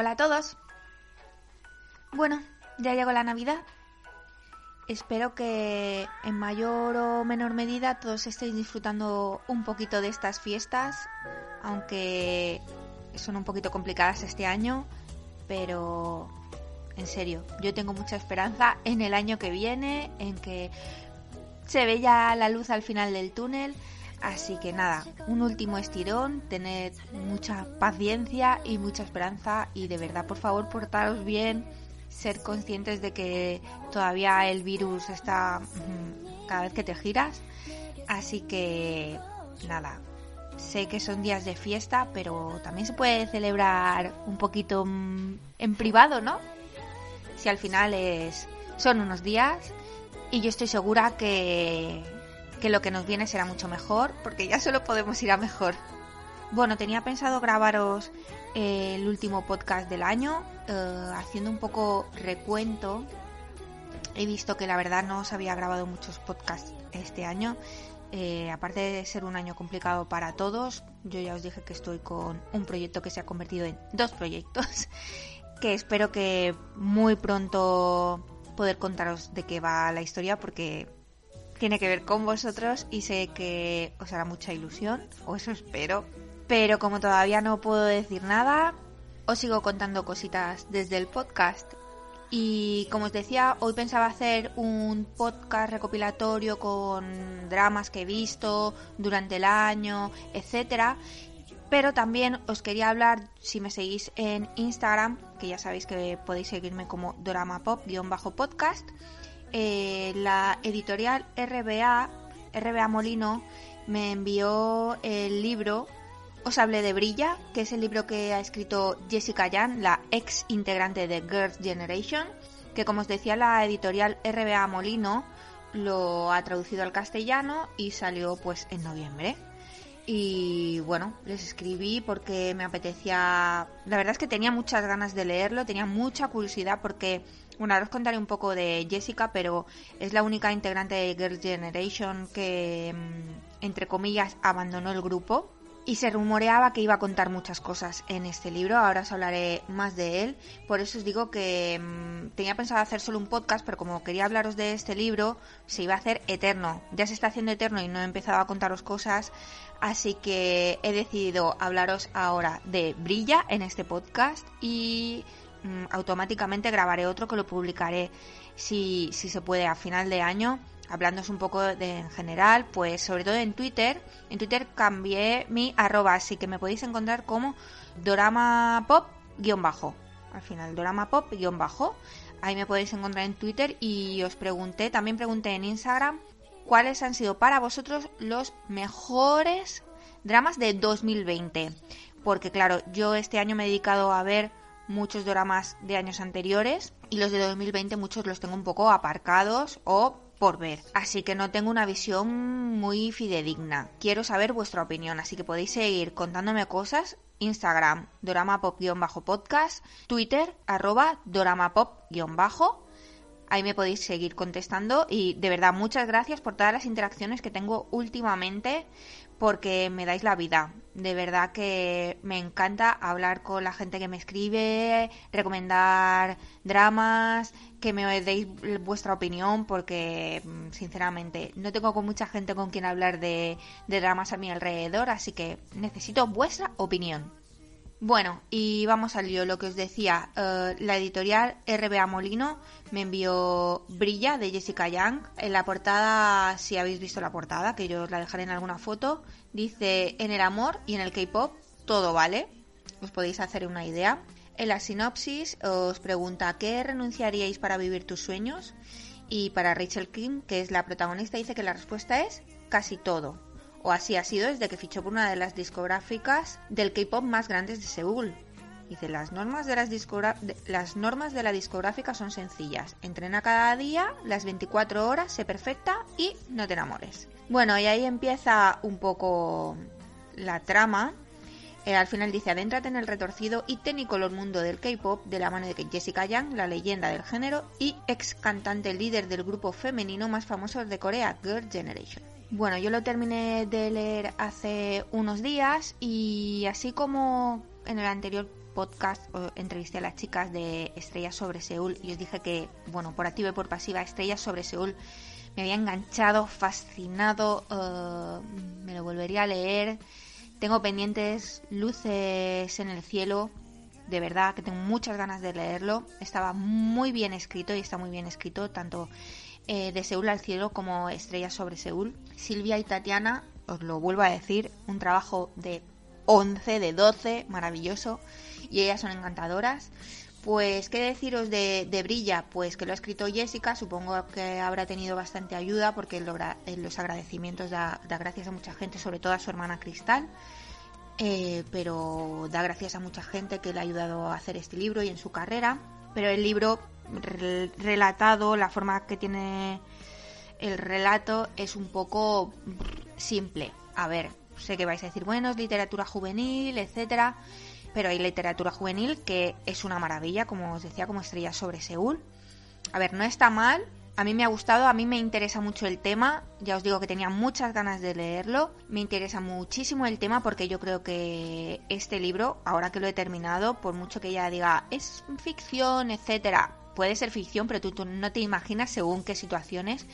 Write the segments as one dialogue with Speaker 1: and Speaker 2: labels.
Speaker 1: Hola a todos. Bueno, ya llegó la Navidad. Espero que en mayor o menor medida todos estéis disfrutando un poquito de estas fiestas, aunque son un poquito complicadas este año, pero en serio, yo tengo mucha esperanza en el año que viene, en que se ve ya la luz al final del túnel. Así que nada, un último estirón, tened mucha paciencia y mucha esperanza y de verdad por favor portaros bien, ser conscientes de que todavía el virus está mm, cada vez que te giras. Así que nada, sé que son días de fiesta, pero también se puede celebrar un poquito mm, en privado, ¿no? Si al final es son unos días y yo estoy segura que que lo que nos viene será mucho mejor, porque ya solo podemos ir a mejor. Bueno, tenía pensado grabaros eh, el último podcast del año, eh, haciendo un poco recuento. He visto que la verdad no os había grabado muchos podcasts este año. Eh, aparte de ser un año complicado para todos, yo ya os dije que estoy con un proyecto que se ha convertido en dos proyectos, que espero que muy pronto poder contaros de qué va la historia, porque tiene que ver con vosotros y sé que os hará mucha ilusión, o eso espero. Pero como todavía no puedo decir nada, os sigo contando cositas desde el podcast. Y como os decía, hoy pensaba hacer un podcast recopilatorio con dramas que he visto durante el año, etcétera. Pero también os quería hablar, si me seguís en Instagram, que ya sabéis que podéis seguirme como doramapop-podcast, eh, la editorial RBA, RBA Molino, me envió el libro Os hablé de Brilla, que es el libro que ha escrito Jessica Yan, la ex integrante de Girls' Generation, que como os decía la editorial RBA Molino lo ha traducido al castellano y salió pues en noviembre. Y bueno, les escribí porque me apetecía. La verdad es que tenía muchas ganas de leerlo, tenía mucha curiosidad porque bueno, ahora os contaré un poco de Jessica, pero es la única integrante de Girls' Generation que, mm, entre comillas, abandonó el grupo. Y se rumoreaba que iba a contar muchas cosas en este libro, ahora os hablaré más de él. Por eso os digo que mm, tenía pensado hacer solo un podcast, pero como quería hablaros de este libro, se iba a hacer eterno. Ya se está haciendo eterno y no he empezado a contaros cosas, así que he decidido hablaros ahora de Brilla en este podcast y Mm, automáticamente grabaré otro que lo publicaré si, si se puede a final de año hablándoos un poco de en general, pues sobre todo en Twitter. En Twitter cambié mi arroba, así que me podéis encontrar como Dorama Pop bajo. Al final, Dorama Pop bajo. Ahí me podéis encontrar en Twitter y os pregunté, también pregunté en Instagram cuáles han sido para vosotros los mejores dramas de 2020. Porque claro, yo este año me he dedicado a ver muchos dramas de años anteriores y los de 2020 muchos los tengo un poco aparcados o por ver. Así que no tengo una visión muy fidedigna. Quiero saber vuestra opinión, así que podéis seguir contándome cosas. Instagram, doramapop-podcast, Twitter, arroba doramapop-bajo. Ahí me podéis seguir contestando y de verdad muchas gracias por todas las interacciones que tengo últimamente porque me dais la vida. De verdad que me encanta hablar con la gente que me escribe, recomendar dramas, que me deis vuestra opinión, porque mm, sinceramente no tengo con mucha gente con quien hablar de, dramas a mi alrededor, así que necesito vuestra opinión. Bueno, y vamos al lío, lo que os decía, eh, la editorial RBA Molino me envió Brilla de Jessica Young. En la portada, si habéis visto la portada, que yo os la dejaré en alguna foto, dice en el amor y en el K-pop todo vale. Os podéis hacer una idea. En la sinopsis os pregunta ¿qué renunciaríais para vivir tus sueños? Y para Rachel Kim, que es la protagonista, dice que la respuesta es casi todo o así ha sido desde que fichó por una de las discográficas del K-pop más grandes de Seúl. Dice, las normas de, las, las normas de la discográfica son sencillas. Entrena cada día, las 24 horas, se perfecta y no te enamores. Bueno, y ahí empieza un poco la trama. Eh, al final dice, adéntrate en el retorcido y tenicolor mundo del K-pop de la mano de Jessica Yang, la leyenda del género y ex cantante líder del grupo femenino más famoso de Corea, Girl Generation. Bueno, yo lo terminé de leer hace unos días y así como en el anterior podcast entrevisté a las chicas de Estrellas sobre Seúl y os dije que, bueno, por activa y por pasiva, Estrellas sobre Seúl me había enganchado, fascinado, eh, me lo volvería a leer. Tengo pendientes Luces en el cielo, de verdad que tengo muchas ganas de leerlo. Estaba muy bien escrito y está muy bien escrito, tanto eh, de Seúl al cielo como Estrellas sobre Seúl. Silvia y Tatiana, os lo vuelvo a decir, un trabajo de 11, de 12, maravilloso y ellas son encantadoras. Pues, ¿qué deciros de, Brilla? Pues que lo ha escrito Jessica, supongo que habrá tenido bastante ayuda porque en los agradecimientos da, gracias a mucha gente, sobre todo a su hermana Cristal, eh, pero da gracias a mucha gente que le ha ayudado a hacer este libro y en su carrera. Pero el libro relatado, la forma que tiene el relato es un poco simple. A ver, sé que vais a decir, bueno, es literatura juvenil, etcétera pero hay literatura juvenil que es una maravilla, como os decía, como Estrella sobre Seúl. A ver, no está mal, a mí me ha gustado, a mí me interesa mucho el tema, ya os digo que tenía muchas ganas de leerlo, me interesa muchísimo el tema porque yo creo que este libro, ahora que lo he terminado, por mucho que ella diga es ficción, etcétera, puede ser ficción, pero tú, tú no te imaginas según qué situaciones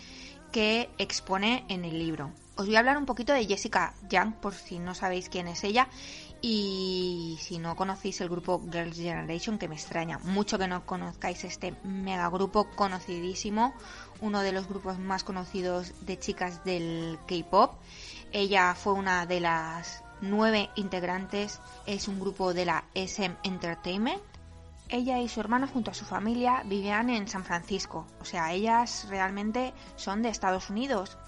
Speaker 1: que expone en el libro. Os voy a hablar un poquito de Jessica Young, por si no sabéis quién es ella. Y si no conocéis el grupo Girls' Generation, que me extraña mucho que no conozcáis este mega grupo conocidísimo, uno de los grupos más conocidos de chicas del K-pop. Ella fue una de las nueve integrantes, es un grupo de la SM Entertainment. Ella y su hermano junto a su familia vivían en San Francisco, o sea, ellas realmente son de Estados Unidos.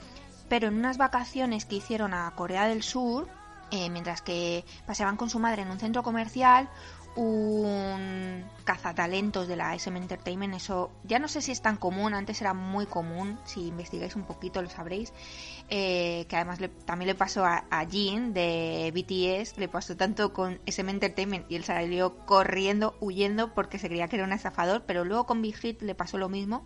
Speaker 1: Pero en unas vacaciones que hicieron a Corea del Sur, eh, mientras que paseaban con su madre en un centro comercial, un cazatalentos de la SM Entertainment, eso ya no sé si es tan común, antes era muy común, si investigáis un poquito lo sabréis, eh, que además también le pasó a, a Jin de BTS, le pasó tanto con SM Entertainment y él salió corriendo, huyendo porque se creía que era un estafador, pero luego con Big Hit le pasó lo mismo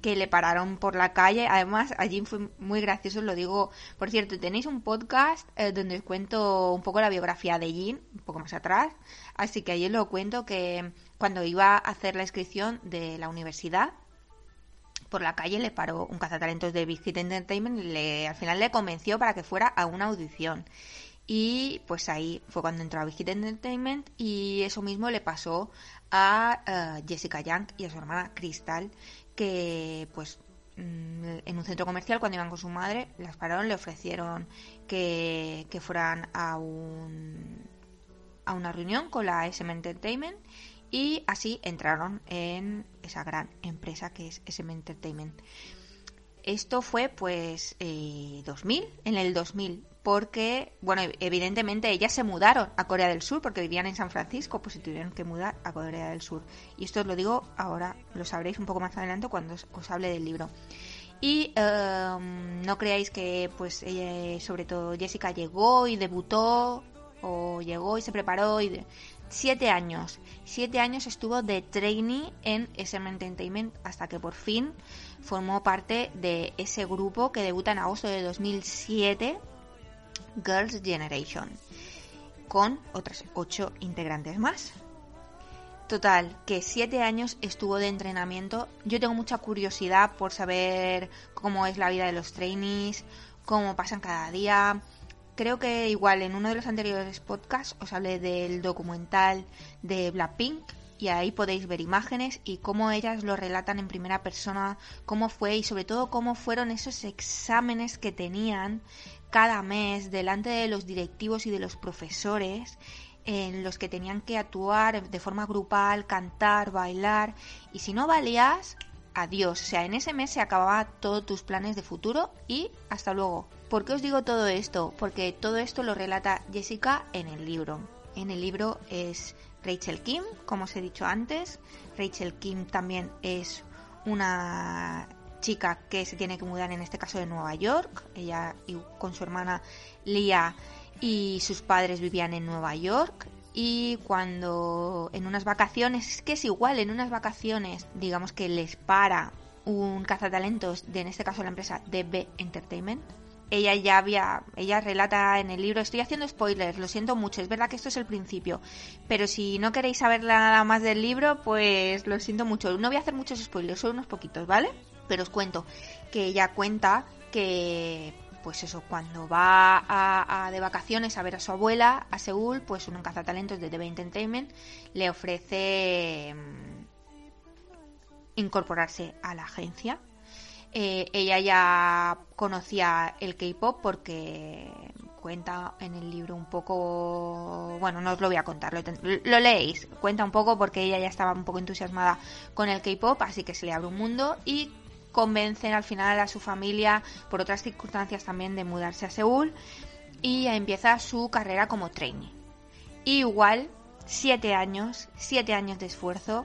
Speaker 1: que le pararon por la calle. Además, allí fue muy gracioso, lo digo. Por cierto, tenéis un podcast eh, donde os cuento un poco la biografía de Jin, un poco más atrás. Así que allí lo cuento que cuando iba a hacer la inscripción de la universidad, por la calle le paró un cazatalentos de Big Hit Entertainment al final le convenció para que fuera a una audición. Y pues ahí fue cuando entró a Big Hit Entertainment y eso mismo le pasó a eh, Jessica Young y a su hermana Crystal, que pues mm, en un centro comercial cuando iban con su madre las pararon le ofrecieron que, fueran a un a una reunión con la SM Entertainment y así entraron en esa gran empresa que es SM Entertainment. Esto fue pues 2000, eh, en el 2000 porque, bueno, evidentemente ellas se mudaron a Corea del Sur porque vivían en San Francisco, pues se tuvieron que mudar a Corea del Sur. Y esto os lo digo ahora, lo sabréis un poco más adelante cuando os, hable del libro. Y em, no creáis que, pues, sobre todo Jessica llegó y debutó, o llegó y se preparó y... siete años. Siete años estuvo de trainee en SM Entertainment hasta que por fin formó parte de ese grupo que debuta en agosto de 2007 Girls' Generation, con otras ocho integrantes más. Total, que siete años estuvo de entrenamiento. Yo tengo mucha curiosidad por saber cómo es la vida de los trainees, cómo pasan cada día. Creo que igual en uno de los anteriores podcasts os hablé del documental de Blackpink y ahí podéis ver imágenes y cómo ellas lo relatan en primera persona, cómo fue y sobre todo cómo fueron esos exámenes que tenían cada mes delante de los directivos y de los profesores en los que tenían que actuar de forma grupal, cantar, bailar y si no valías, adiós. O sea, en ese mes se acababa todos tus planes de futuro y hasta luego. ¿Por qué os digo todo esto? Porque todo esto lo relata Jessica en el libro. en el libro es Rachel Kim, como os he dicho antes. Rachel Kim también es una chica que se tiene que mudar en este caso de Nueva York. Ella con su hermana Lia y sus padres vivían en Nueva York y cuando en unas vacaciones, es que es igual, en unas vacaciones, digamos que les para un cazatalentos de en este caso la empresa DB Entertainment. Ella ya había, ella relata en el libro, estoy haciendo spoilers, lo siento mucho, es verdad que esto es el principio, pero si no queréis saber nada más del libro, pues lo siento mucho. No voy a hacer muchos spoilers, solo unos poquitos, ¿vale? Pero os cuento que ella cuenta que pues eso, cuando va de vacaciones a ver a su abuela a Seúl, pues un cazatalentos de TV Entertainment le ofrece mm, incorporarse a la agencia. Eh, ella ya conocía el K-pop porque cuenta en el libro un poco, bueno, no os lo voy a contar, lo leéis, cuenta un poco porque ella ya estaba un poco entusiasmada con el K-pop, así que se le abre un mundo y convencen al final a su familia, por otras circunstancias también, de mudarse a Seúl y empieza su carrera como trainee. igual, siete años, siete años de esfuerzo.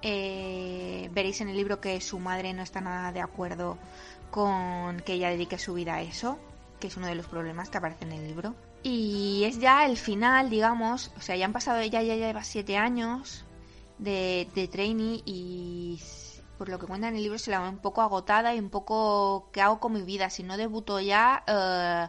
Speaker 1: Eh, veréis en el libro que su madre no está nada de acuerdo con que ella dedique su vida a eso, que es uno de los problemas que aparece en el libro. Y es ya el final, digamos, o sea, ya han pasado, ella ya lleva siete años de, de trainee y por lo que cuenta en el libro, se la ve un poco agotada y un poco, ¿qué hago con mi vida? Si no debuto ya, eh,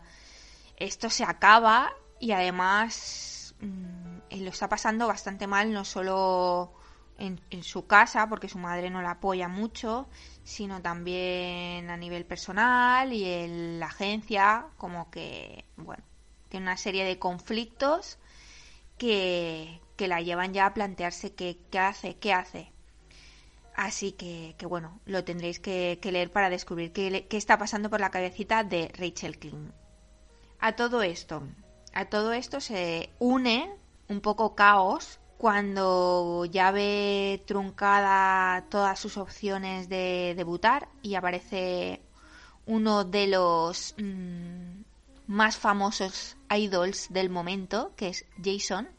Speaker 1: esto se acaba y además mm, lo está pasando bastante mal, no solo en, su casa, porque su madre no la apoya mucho, sino también a nivel personal y en la agencia, como que, bueno, tiene una serie de conflictos que, que la llevan ya a plantearse qué, qué hace, qué hace Así que, bueno, lo tendréis que, leer para descubrir qué, está pasando por la cabecita de Rachel King. A todo esto, a todo esto se une un poco caos cuando ya ve truncada todas sus opciones de debutar y aparece uno de los mm, más famosos idols del momento, que es Jason,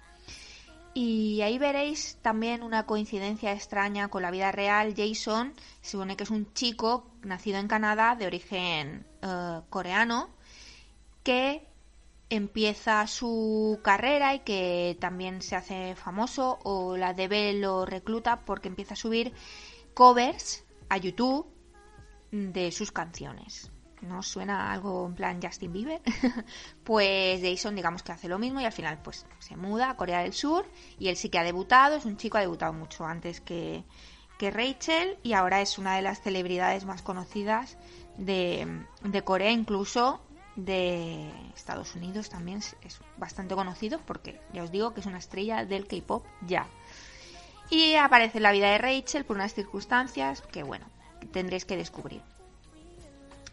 Speaker 1: y ahí veréis también una coincidencia extraña con la vida real. Jason se supone que es un chico nacido en Canadá de origen eh, coreano que empieza su carrera y que también se hace famoso o la DB lo recluta porque empieza a subir covers a YouTube de sus canciones. ¿No suena algo en plan Justin Bieber? pues Jason digamos que hace lo mismo y al final pues se muda a Corea del Sur y él sí que ha debutado, es un chico, ha debutado mucho antes que, que Rachel y ahora es una de las celebridades más conocidas de, de Corea, incluso de Estados Unidos también es bastante conocido porque ya os digo que es una estrella del K-pop ya. Y aparece en la vida de Rachel por unas circunstancias que bueno, tendréis que descubrir.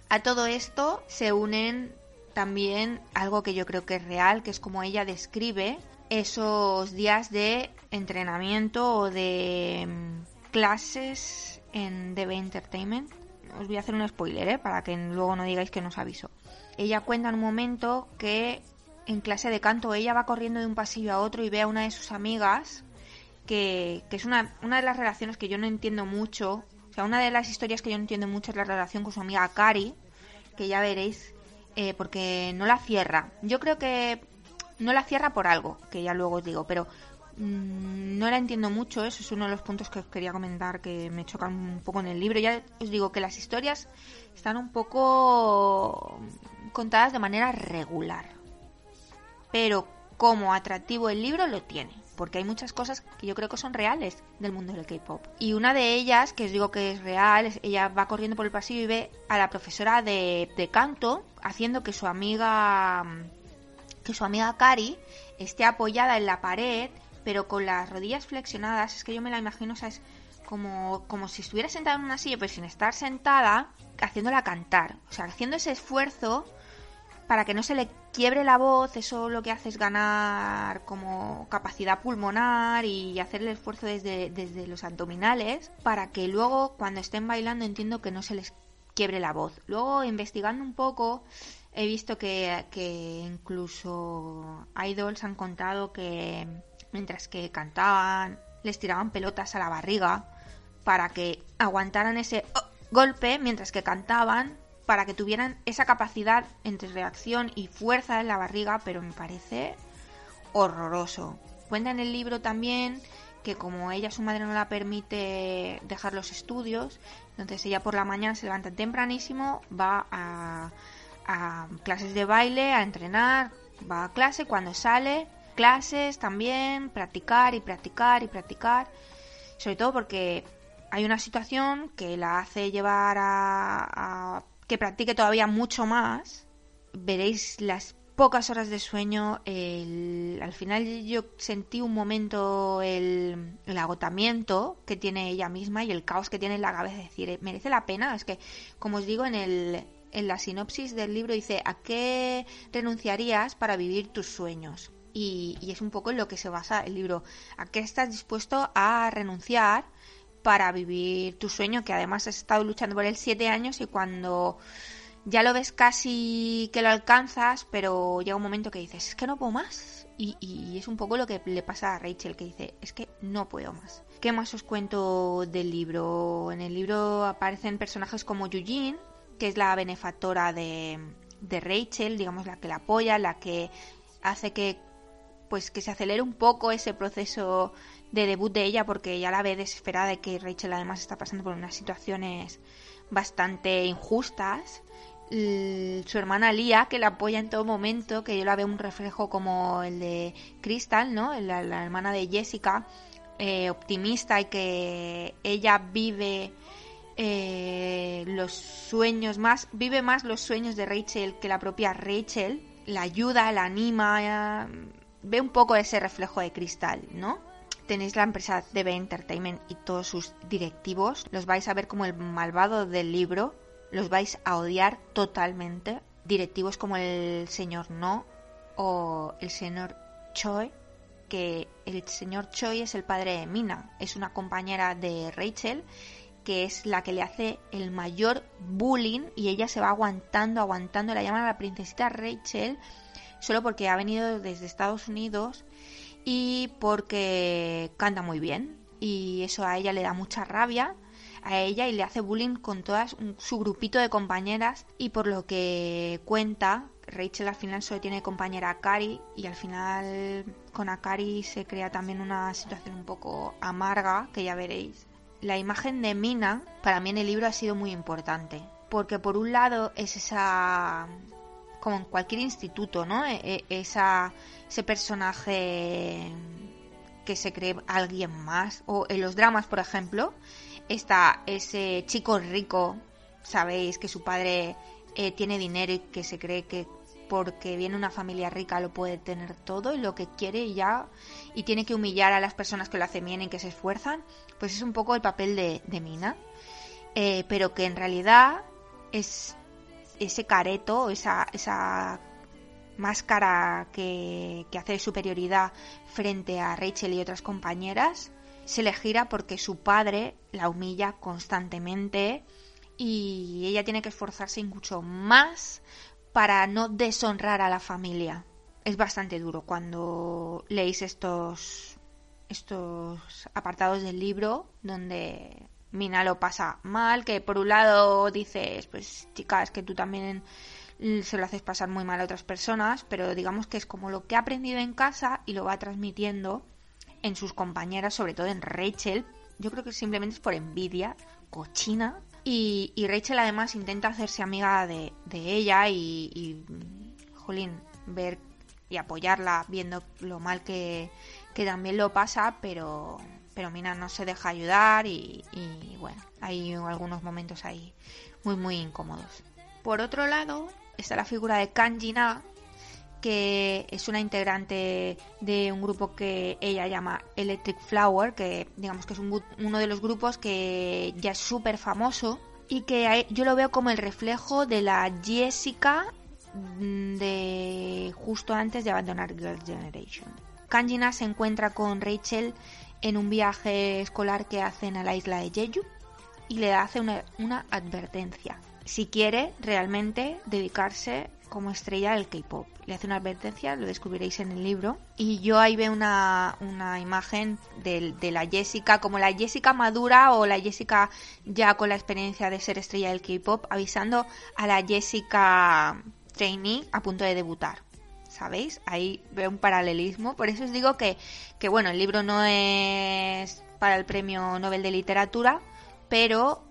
Speaker 1: A todo esto se unen también algo que yo creo que es real, que es como ella describe esos días de entrenamiento o de mm, clases en DB Entertainment. Os voy a hacer un spoiler, ¿eh? para que luego no digáis que no os aviso. Ella cuenta en un momento que en clase de canto ella va corriendo de un pasillo a otro y ve a una de sus amigas, que, que es una, una de las relaciones que yo no entiendo mucho o sea, una de las historias que yo no entiendo mucho es la relación con su amiga Cari, que ya veréis, eh, porque no la cierra. Yo creo que no la cierra por algo, que ya luego os digo, pero mm, no la entiendo mucho. Eso es uno de los puntos que os quería comentar que me chocan un poco en el libro. Ya os digo que las historias están un poco contadas de manera regular. Pero como atractivo el libro lo tiene porque hay muchas cosas que yo creo que son reales del mundo del K-pop. Y una de ellas, que os digo que es real, ella va corriendo por el pasillo y ve a la profesora de, canto haciendo que su amiga que su amiga Kari esté apoyada en la pared, pero con las rodillas flexionadas. Es que yo me la imagino, ¿sabes? Como, como si estuviera sentada en una silla, pero sin estar sentada, haciéndola cantar. O sea, haciendo ese esfuerzo para que no se le quiebre la voz, eso lo que hace es ganar como capacidad pulmonar y hacer el esfuerzo desde, desde los abdominales para que luego cuando estén bailando entiendo que no se les quiebre la voz. Luego investigando un poco He visto que, que incluso idols han contado que mientras que cantaban les tiraban pelotas a la barriga para que aguantaran ese oh, golpe mientras que cantaban para que tuvieran esa capacidad entre reacción y fuerza en la barriga, pero me parece horroroso. Cuenta en el libro también que como ella, su madre no la permite dejar los estudios, entonces ella por la mañana se levanta tempranísimo, va a, clases de baile, a entrenar, va a clase, cuando sale, clases también, practicar y practicar y practicar, sobre todo porque hay una situación que la hace llevar a, a que practique todavía mucho más, veréis las pocas horas de sueño. al final yo sentí un momento el, agotamiento que tiene ella misma y el caos que tiene en la cabeza. Es decir, merece la pena. Es que, como os digo, en, el, en la sinopsis del libro dice, ¿a qué renunciarías para vivir tus sueños? Y, y es un poco en lo que se basa el libro. ¿A qué estás dispuesto a renunciar para vivir tu sueño? Que además has estado luchando por él siete años y cuando ya lo ves casi que lo alcanzas, pero llega un momento que dices, es que no puedo más. Y, es un poco lo que le pasa a Rachel, que dice, es que no puedo más. ¿Qué más os cuento del libro? En el libro aparecen personajes como Eugene, que es la benefactora de, de Rachel, digamos la que la apoya, la que hace que pues que se acelere un poco ese proceso de debut de ella porque ya la ve desesperada de que Rachel además está pasando por unas situaciones bastante injustas su hermana Lía, que la apoya en todo momento, que yo la veo un reflejo como el de Crystal, ¿no? La, hermana de Jessica, eh, optimista y que ella vive eh, los sueños más, vive más los sueños de Rachel que la propia Rachel, la ayuda, la anima, ve un poco ese reflejo de Crystal, ¿no? Tenéis la empresa DB Entertainment y todos sus directivos, los vais a ver como el malvado del libro, los vais a odiar totalmente. Directivos como el señor No o el señor Choi, que el señor Choi es el padre de Mina, es una compañera de Rachel que es la que le hace el mayor bullying y ella se va aguantando, aguantando, la llaman a la princesita Rachel solo porque ha venido desde Estados Unidos y porque canta muy bien y eso a ella le da mucha rabia a ella y le hace bullying con todas su grupito de compañeras y por lo que cuenta Rachel al final solo tiene compañera a Kari y al final con Akari se crea también una situación un poco amarga que ya veréis. La imagen de Mina para mí en el libro ha sido muy importante porque por un lado es esa como en cualquier instituto, ¿no? E, e, esa, ese personaje que se cree alguien más o en los dramas, por ejemplo, está ese chico rico, sabéis que su padre eh, tiene dinero y que se cree que porque viene una familia rica lo puede tener todo y lo que quiere y ya y tiene que humillar a las personas que lo hacen bien y que se esfuerzan, pues es un poco el papel de, Mina, eh, pero que en realidad es ese careto, esa, esa máscara que, hace superioridad frente a Rachel y otras compañeras, se le gira porque su padre la humilla constantemente y ella tiene que esforzarse mucho más para no deshonrar a la familia. Es bastante duro cuando leéis estos estos apartados del libro donde Mina lo pasa mal, que por un lado dices, pues chica, es que tú también se lo haces pasar muy mal a otras personas, pero digamos que es como lo que ha aprendido en casa y lo va transmitiendo en sus compañeras, sobre todo en Rachel. Yo creo que simplemente es por envidia, cochina. Y, Rachel además intenta hacerse amiga de, ella y, y, jolín, ver y apoyarla viendo lo mal que, también lo pasa, pero, pero Mina no se deja ayudar y, y bueno, hay algunos momentos ahí muy, muy incómodos. Por otro lado, está la figura de Kanjina, que es una integrante de un grupo que ella llama Electric Flower, que digamos que es uno de los grupos que ya es súper famoso y que yo lo veo como el reflejo de la Jessica de justo antes de abandonar Girl Generation. Kanjina se encuentra con Rachel en un viaje escolar que hacen a la isla de Jeju y le hace una, una advertencia. Si quiere realmente dedicarse como estrella del K-pop. Le hace una advertencia, lo descubriréis en el libro. Y yo ahí veo una, una imagen de, la Jessica, como la Jessica madura o la Jessica ya con la experiencia de ser estrella del K-pop, avisando a la Jessica trainee a punto de debutar. ¿Sabéis? Ahí veo un paralelismo. Por eso os digo que, que bueno, el libro no es para el premio Nobel de Literatura, pero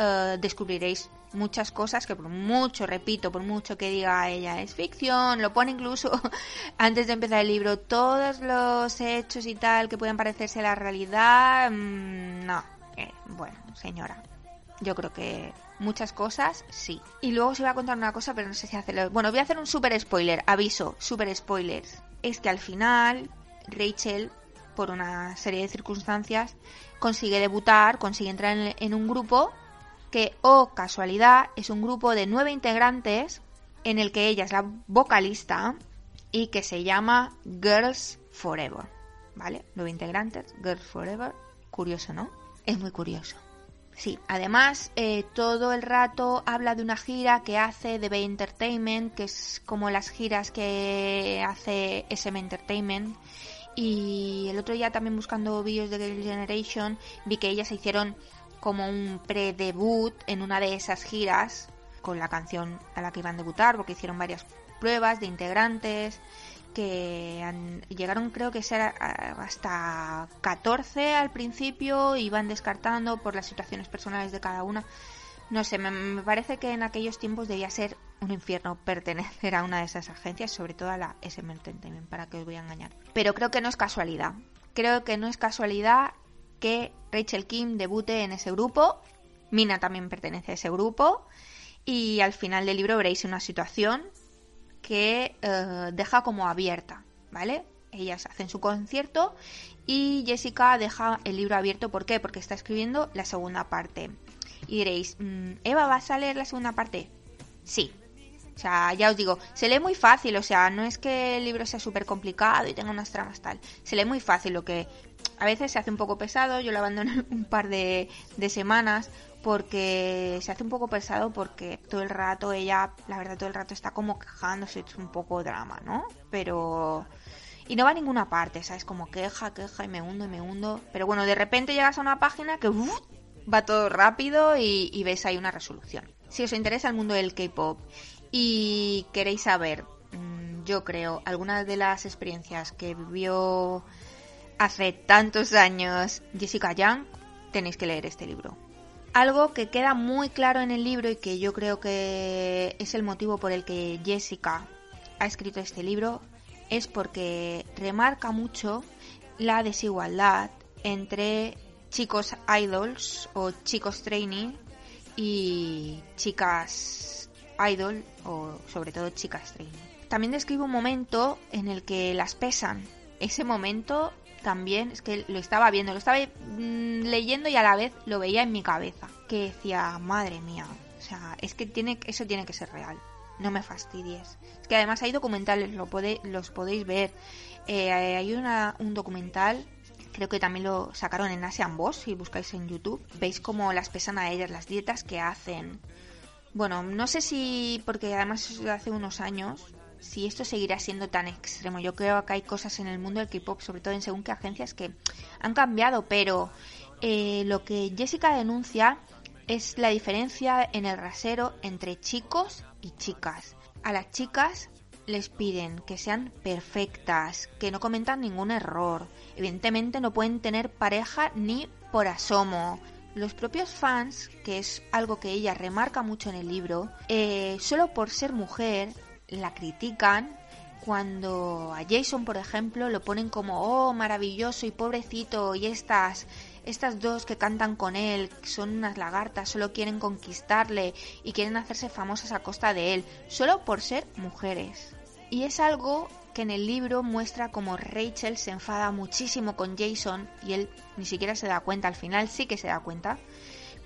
Speaker 1: uh, descubriréis muchas cosas que por mucho, repito, por mucho que diga ella es ficción, lo pone incluso antes de empezar el libro, todos los hechos y tal que puedan parecerse a la realidad, mmm, no, eh, bueno, señora, yo creo que muchas cosas sí. Y luego os iba a contar una cosa, pero no sé si hacerlo. Bueno, voy a hacer un super spoiler, aviso, super spoilers. Es que al final Rachel, por una serie de circunstancias, consigue debutar, consigue entrar en, en un grupo que, oh casualidad, es un grupo de nueve integrantes en el que ella es la vocalista y que se llama Girls Forever. ¿Vale? Nueve integrantes, Girls Forever. Curioso, ¿no? Es muy curioso. Sí, además eh, todo el rato habla de una gira que hace de Bay Entertainment, que es como las giras que hace SM Entertainment. Y el otro día también buscando vídeos de Girl Generation vi que ellas se hicieron como un pre-debut en una de esas giras con la canción a la que iban a debutar, porque hicieron varias pruebas de integrantes que han, llegaron creo que hasta 14 al principio, iban descartando por las situaciones personales de cada una. No sé, me, me, parece que en aquellos tiempos debía ser un infierno pertenecer a una de esas agencias, sobre todo a la SM Entertainment, para que os voy a engañar. Pero creo que no es casualidad. Creo que no es casualidad que Rachel Kim debute en ese grupo. Mina también pertenece a ese grupo. Y al final del libro veréis una situación que eh, deja como abierta, ¿vale? Ellas hacen su concierto y Jessica deja el libro abierto. ¿Por qué? Porque está escribiendo la segunda parte. Y diréis, mm, ¿Eva vas a leer la segunda parte? Sí. O sea, ya os digo, se lee muy fácil, o sea, no es que el libro sea súper complicado y tenga unas tramas tal. Se lee muy fácil, lo que a veces se hace un poco pesado, yo lo abandono un par de, semanas porque se hace un poco pesado porque todo el rato ella, la verdad, todo el rato está como quejándose, es un poco drama, ¿no? Pero... Y no va a ninguna parte, ¿sabes? Como queja, queja y me hundo y me hundo. Pero bueno, de repente llegas a una página que va todo rápido y, y ves ahí una resolución. Si os interesa el mundo del K-Pop y queréis saber, mmm, yo creo, algunas de las experiencias que vivió hace tantos años Jessica Young, tenéis que leer este libro. Algo que queda muy claro en el libro y que yo creo que es el motivo por el que Jessica ha escrito este libro es porque remarca mucho la desigualdad entre chicos idols o chicos training y chicas idol o sobre todo chicas training. También describe un momento en el que las pesan. Ese momento también, es que lo estaba viendo, lo estaba mmm, leyendo y a la vez lo veía en mi cabeza. Que decía, madre mía, o sea, es que tiene, eso tiene que ser real. No me fastidies. Es que además hay documentales, lo pode, los podéis ver. Eh, hay una, un documental, creo que también lo sacaron en Asian Boss, si buscáis en YouTube. Veis cómo las pesan a ellas, las dietas que hacen. Bueno, no sé si, porque además hace unos años, si esto seguirá siendo tan extremo. Yo creo que hay cosas en el mundo del K-pop, sobre todo en según qué agencias, que han cambiado, pero eh, lo que Jessica denuncia es la diferencia en el rasero entre chicos y chicas. A las chicas les piden que sean perfectas, que no cometan ningún error. Evidentemente no pueden tener pareja ni por asomo. Los propios fans, que es algo que ella remarca mucho en el libro, eh, solo por ser mujer la critican cuando a Jason, por ejemplo, lo ponen como, oh, maravilloso y pobrecito, y estas, estas dos que cantan con él, son unas lagartas, solo quieren conquistarle y quieren hacerse famosas a costa de él, solo por ser mujeres. Y es algo que en el libro muestra como Rachel se enfada muchísimo con Jason y él ni siquiera se da cuenta, al final sí que se da cuenta,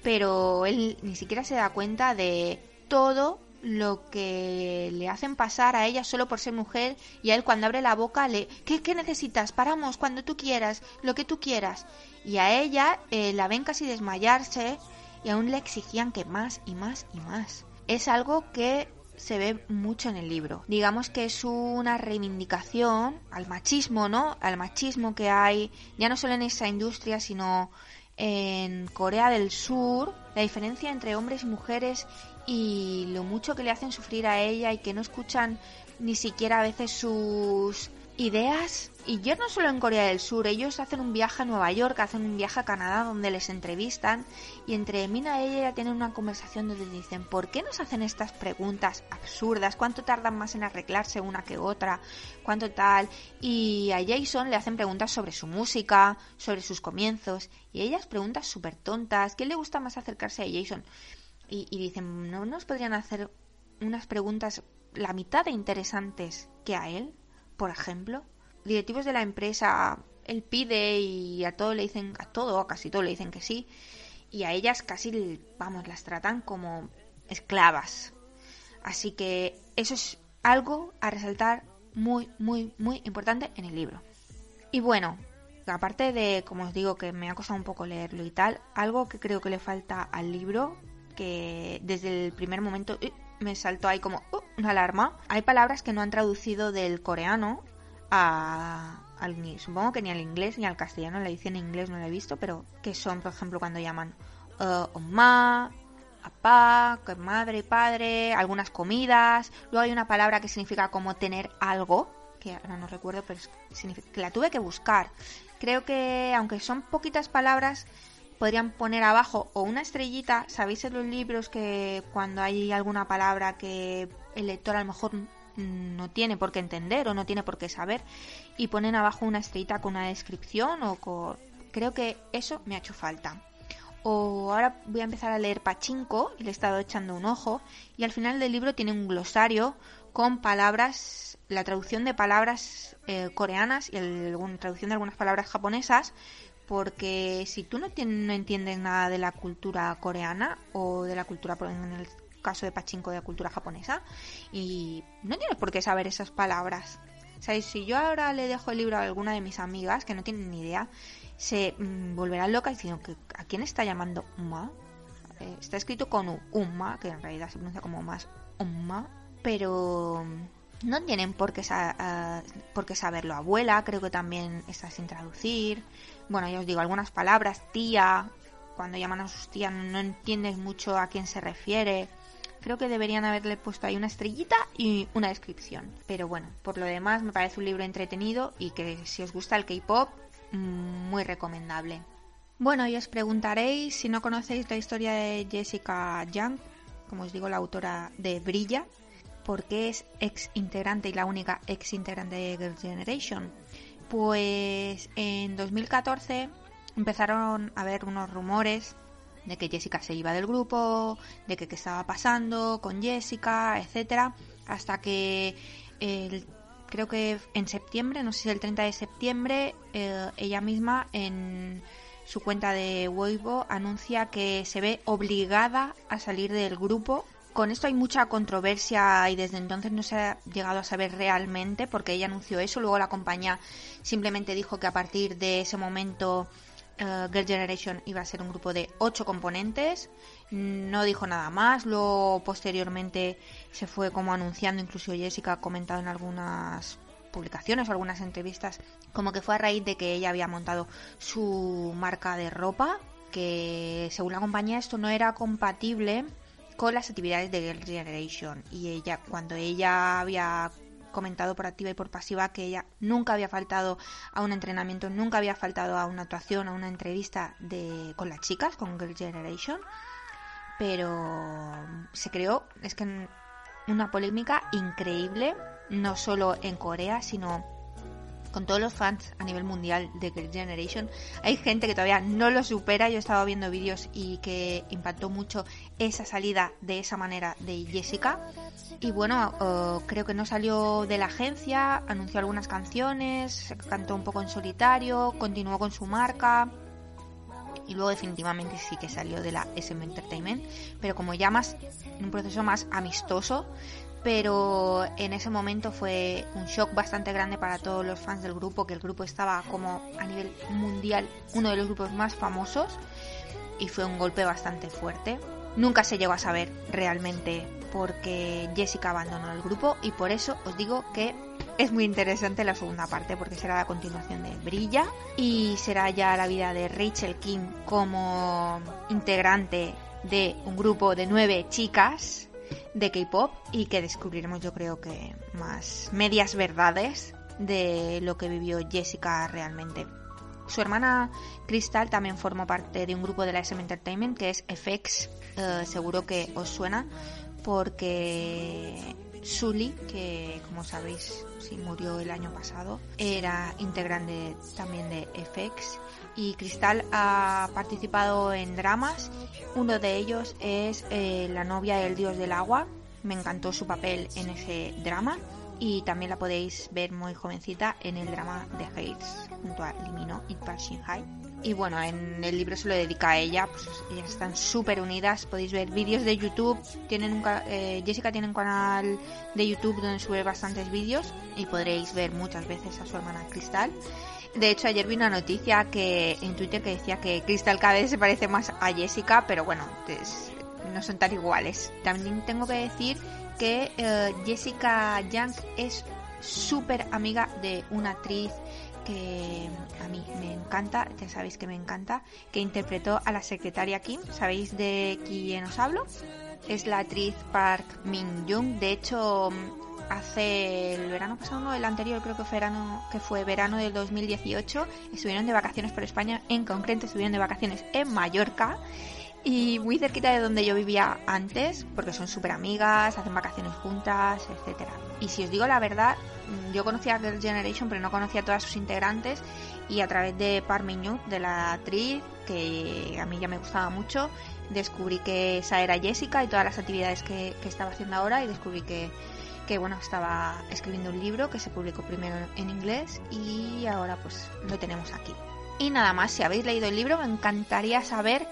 Speaker 1: pero él ni siquiera se da cuenta de todo lo que le hacen pasar a ella solo por ser mujer y a él cuando abre la boca le ¿qué, qué necesitas? Paramos cuando tú quieras, lo que tú quieras. Y a ella eh, la ven casi desmayarse y aún le exigían que más y más y más. Es algo que se ve mucho en el libro. Digamos que es una reivindicación al machismo, ¿no? Al machismo que hay ya no solo en esa industria, sino en Corea del Sur, la diferencia entre hombres y mujeres y lo mucho que le hacen sufrir a ella y que no escuchan ni siquiera a veces sus ideas. Y yo no solo en Corea del Sur, ellos hacen un viaje a Nueva York, hacen un viaje a Canadá donde les entrevistan y entre Mina y ella tienen una conversación donde dicen, ¿por qué nos hacen estas preguntas absurdas? ¿Cuánto tardan más en arreglarse una que otra? ¿Cuánto tal? Y a Jason le hacen preguntas sobre su música, sobre sus comienzos y ellas preguntas súper tontas. ¿Quién le gusta más acercarse a Jason? Y, dicen, ¿no nos podrían hacer unas preguntas la mitad de interesantes que a él? por ejemplo, directivos de la empresa, él pide y a todo le dicen, a todo, a casi todo le dicen que sí, y a ellas casi, vamos, las tratan como esclavas. Así que eso es algo a resaltar muy, muy, muy importante en el libro. Y bueno, aparte de, como os digo, que me ha costado un poco leerlo y tal, algo que creo que le falta al libro, que desde el primer momento me saltó ahí como uh, una alarma. Hay palabras que no han traducido del coreano a, al, supongo que ni al inglés ni al castellano, la edición en inglés no la he visto, pero que son, por ejemplo, cuando llaman uh, oma, papá, madre, padre, algunas comidas. Luego hay una palabra que significa como tener algo, que ahora no recuerdo, pero que la tuve que buscar. Creo que, aunque son poquitas palabras, podrían poner abajo o una estrellita. ¿Sabéis en los libros que cuando hay alguna palabra que el lector a lo mejor no tiene por qué entender o no tiene por qué saber y ponen abajo una estrellita con una descripción o con... Creo que eso me ha hecho falta. O ahora voy a empezar a leer Pachinko y le he estado echando un ojo y al final del libro tiene un glosario con palabras, la traducción de palabras eh, coreanas y la traducción de algunas palabras japonesas porque si tú no, entiendes nada de la cultura coreana o de la cultura, en el caso de Pachinko, de la cultura japonesa, y no tienes por qué saber esas palabras. ¿Sabes? Si yo ahora le dejo el libro a alguna de mis amigas que no tienen ni idea, se mm, volverán locas diciendo que ¿a quién está llamando Uma? Eh, está escrito con U, Uma, que en realidad se pronuncia como más Uma, pero no tienen por qué, por qué saberlo. Abuela, creo que también está sin traducir. Bueno, ya os digo, algunas palabras, tía, cuando llaman a sus tías no entiendes mucho a quién se refiere. Creo que deberían haberle puesto ahí una estrellita y una descripción. Pero bueno, por lo demás me parece un libro entretenido y que si os gusta el K-Pop, mm, muy recomendable. Bueno, y os preguntaréis si no conocéis la historia de Jessica Young, como os digo, la autora de Brilla, porque es ex integrante y la única ex integrante de Girls' Generation. Pues en 2014 empezaron a haber unos rumores de que Jessica se iba del grupo, de que qué estaba pasando con Jessica, etcétera, hasta que creo que en septiembre, no sé si el 30 de septiembre, eh, ella misma en su cuenta de Weibo anuncia que se ve obligada a salir del grupo con esto hay mucha controversia y desde entonces no se ha llegado a saber realmente porque ella anunció eso. Luego la compañía simplemente dijo que a partir de ese momento uh, Girl Generation iba a ser un grupo de ocho componentes. No dijo nada más. Luego posteriormente se fue como anunciando, incluso Jessica ha comentado en algunas publicaciones o algunas entrevistas, como que fue a raíz de que ella había montado su marca de ropa, que según la compañía esto no era compatible con las actividades de Girl Generation. Y ella cuando ella había comentado por activa y por pasiva que ella nunca había faltado a un entrenamiento, nunca había faltado a una actuación, a una entrevista de con las chicas, con Girl Generation, pero se creó es que una polémica increíble no solo en Corea, sino con todos los fans a nivel mundial de Girl Generation. Hay gente que todavía no lo supera. Yo he estado viendo vídeos y que impactó mucho esa salida de esa manera de Jessica. Y bueno, creo que no salió de la agencia, anunció algunas canciones, cantó un poco en solitario, continuó con su marca y luego definitivamente sí que salió de la SM Entertainment, pero como ya más en un proceso más amistoso pero en ese momento fue un shock bastante grande para todos los fans del grupo, que el grupo estaba como a nivel mundial uno de los grupos más famosos y fue un golpe bastante fuerte. Nunca se llegó a saber realmente porque Jessica abandonó el grupo y por eso os digo que es muy interesante la segunda parte porque será la continuación de Brilla y será ya la vida de Rachel King como integrante de un grupo de nueve chicas de K-pop y que descubriremos yo creo que más medias verdades de lo que vivió Jessica realmente. Su hermana Crystal también formó parte de un grupo de la SM Entertainment que es FX, eh, seguro que os suena porque Sully, que como sabéis sí, murió el año pasado, era integrante también de FX y Cristal ha participado en dramas. Uno de ellos es eh, La novia del dios del agua. Me encantó su papel en ese drama y también la podéis ver muy jovencita en el drama de Hates junto a Limino y Park Shin Hye. Y bueno, en el libro se lo dedica a ella, pues ellas están súper unidas, podéis ver vídeos de YouTube, eh, Jessica tiene un canal de YouTube donde sube bastantes vídeos y podréis ver muchas veces a su hermana Cristal. De hecho, ayer vi una noticia que en Twitter que decía que Crystal cada se parece más a Jessica, pero bueno, no son tan iguales. También tengo que decir que eh, Jessica Young es súper amiga de una actriz que a mí me encanta, ya sabéis que me encanta, que interpretó a la secretaria Kim. ¿Sabéis de quién os hablo? Es la actriz Park Min Young. De hecho, hace el verano pasado, no, el anterior creo que fue verano, que fue verano del 2018, estuvieron de vacaciones por España, en concreto estuvieron de vacaciones en Mallorca y muy cerquita de donde yo vivía antes, porque son súper amigas, hacen vacaciones juntas, etcétera. Y si os digo la verdad, mm, yo conocía a Girl Generation, pero no conocía a todas sus integrantes y a través de Parmiñu, de la actriz, que a mí ya me gustaba mucho, descubrí que esa era Jessica y todas las actividades que estaba haciendo ahora y descubrí que que bueno, estaba escribiendo un libro que se publicó primero en inglés y ahora pues lo tenemos aquí. Y nada más, si habéis leído el libro me encantaría saber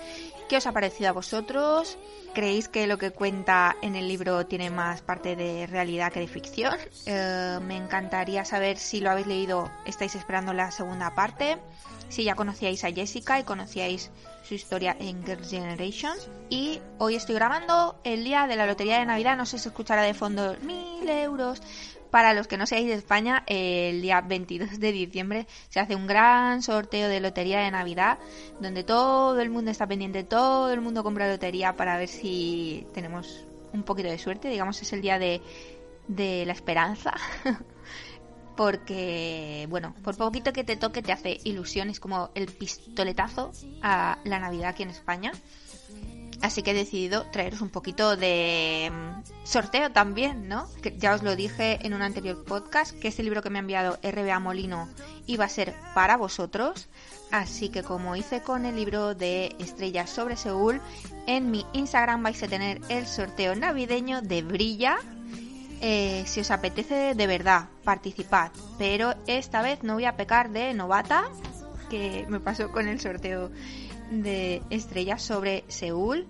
Speaker 1: qué os ha parecido a vosotros. ¿Creéis que lo que cuenta en el libro tiene más parte de realidad que de ficción? Eh, me encantaría saber si lo habéis leído, estáis esperando la segunda parte, si ya conocíais a Jessica y conocíais su historia en Girls' Generation. Y hoy estoy grabando el día de la lotería de Navidad. No sé si escuchará de fondo mil euros. Para los que no seáis de España, el día 22 de diciembre se hace un gran sorteo de lotería de Navidad, donde todo el mundo está pendiente, todo el mundo compra lotería para ver si tenemos un poquito de suerte. Digamos, es el día de, de la esperanza. porque, bueno, por poquito que te toque te hace ilusión, es como el pistoletazo a la Navidad aquí en España. Así que he decidido traeros un poquito de sorteo también, ¿no? Ya os lo dije en un anterior podcast, que este libro que me ha enviado RBA Molino iba a ser para vosotros. Así que como hice con el libro de Estrellas sobre Seúl, en mi Instagram vais a tener el sorteo navideño de Brilla, eh, si os apetece de verdad, participad. Pero esta vez no voy a pecar de novata, que me pasó con el sorteo de estrellas sobre Seúl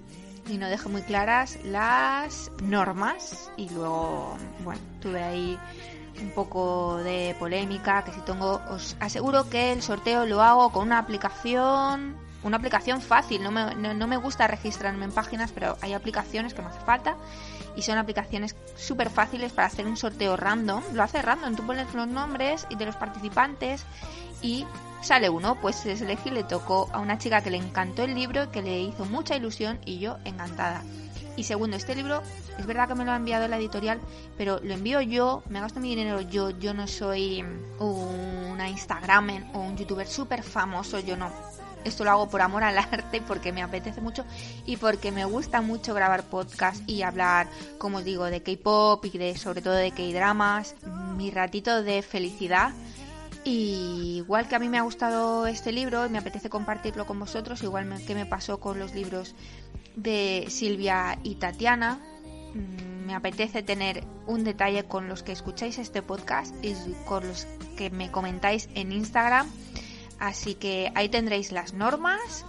Speaker 1: y no dejo muy claras las normas y luego, bueno, tuve ahí un poco de polémica, que si tengo, os aseguro que el sorteo lo hago con una aplicación, una aplicación fácil, no me, no me gusta registrarme en páginas, pero hay aplicaciones que me hace falta y son aplicaciones súper fáciles para hacer un sorteo random. Lo hace random, tú pones los nombres y de los participantes y sale uno, pues se elegí le tocó a una chica que le encantó el libro, que le hizo mucha ilusión y yo encantada. Y segundo, este libro es verdad que me lo ha enviado la editorial, pero lo envío yo, me gasto mi dinero yo, yo no soy una Instagramer o un youtuber súper famoso, yo no esto lo hago por amor al arte, porque me apetece mucho y porque me gusta mucho grabar podcast y hablar, como os digo, de K-pop y de sobre todo de K-dramas, mi ratito de felicidad. Y igual que a mí me ha gustado este libro y me apetece compartirlo con vosotros, igual que me pasó con los libros de Silvia y Tatiana, mm, me apetece tener un detalle con los que escucháis este podcast y con los que me comentáis en Instagram Así que ahí tendréis las normas.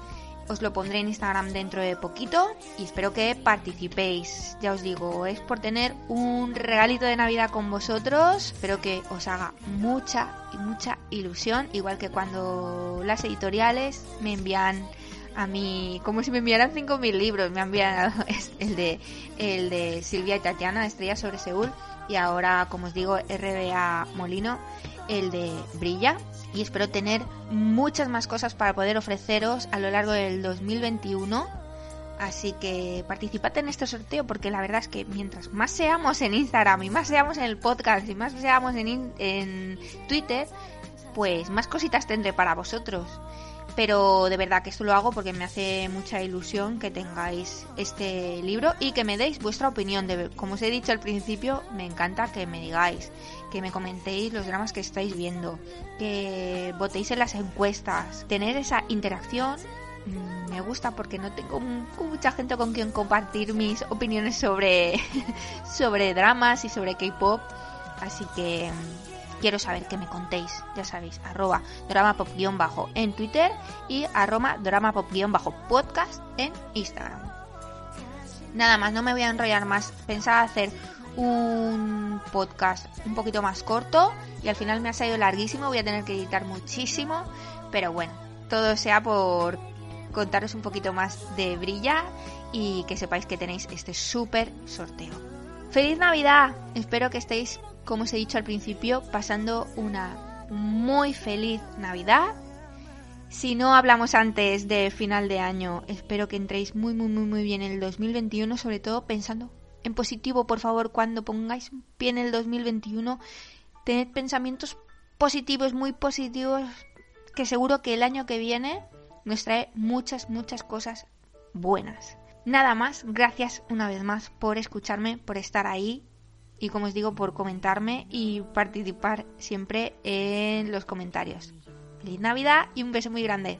Speaker 1: Os lo pondré en Instagram dentro de poquito y espero que participéis. Ya os digo, es por tener un regalito de Navidad con vosotros. Espero que os haga mucha y mucha ilusión, igual que cuando las editoriales me envían a mí, como si me enviaran 5.000 libros. Me han enviado el de, el de Silvia y Tatiana, Estrella sobre Seúl. Y ahora, como os digo, RBA Molino, el de Brilla. Y espero tener muchas más cosas para poder ofreceros a lo largo del 2021. Así que participad en este sorteo porque la verdad es que mientras más seamos en Instagram y más seamos en el podcast y más seamos en, en Twitter, pues más cositas tendré para vosotros pero de verdad que esto lo hago porque me hace mucha ilusión que tengáis este libro y que me deis vuestra opinión. De, como os he dicho al principio, me encanta que me digáis, que me comentéis los dramas que estáis viendo, que votéis en las encuestas, tener esa interacción. Mm, me gusta porque no tengo mucha gente con quien compartir mis opiniones sobre, sobre dramas y sobre K-pop. Así que quiero saber que me contéis, ya sabéis, arroba dramapop-bajo en Twitter y arroba dramapop-podcast en Instagram. Nada más, no me voy a enrollar más. Pensaba hacer un podcast un poquito más corto y al final me ha salido larguísimo, voy a tener que editar muchísimo, pero bueno, todo sea por contaros un poquito más de Brilla y que sepáis que tenéis este súper sorteo. ¡Feliz Navidad! Espero que estéis como os he dicho al principio, pasando una muy feliz Navidad. Si no hablamos antes de final de año, espero que entréis muy, muy, muy, muy bien en el 2021, sobre todo pensando en positivo, por favor, cuando pongáis pie en el 2021, tened pensamientos positivos, muy positivos, que seguro que el año que viene nos trae muchas, muchas cosas buenas. Nada más, gracias una vez más por escucharme, por estar ahí y como os digo por comentarme y participar siempre en los comentarios. Feliz Navidad y un beso muy grande.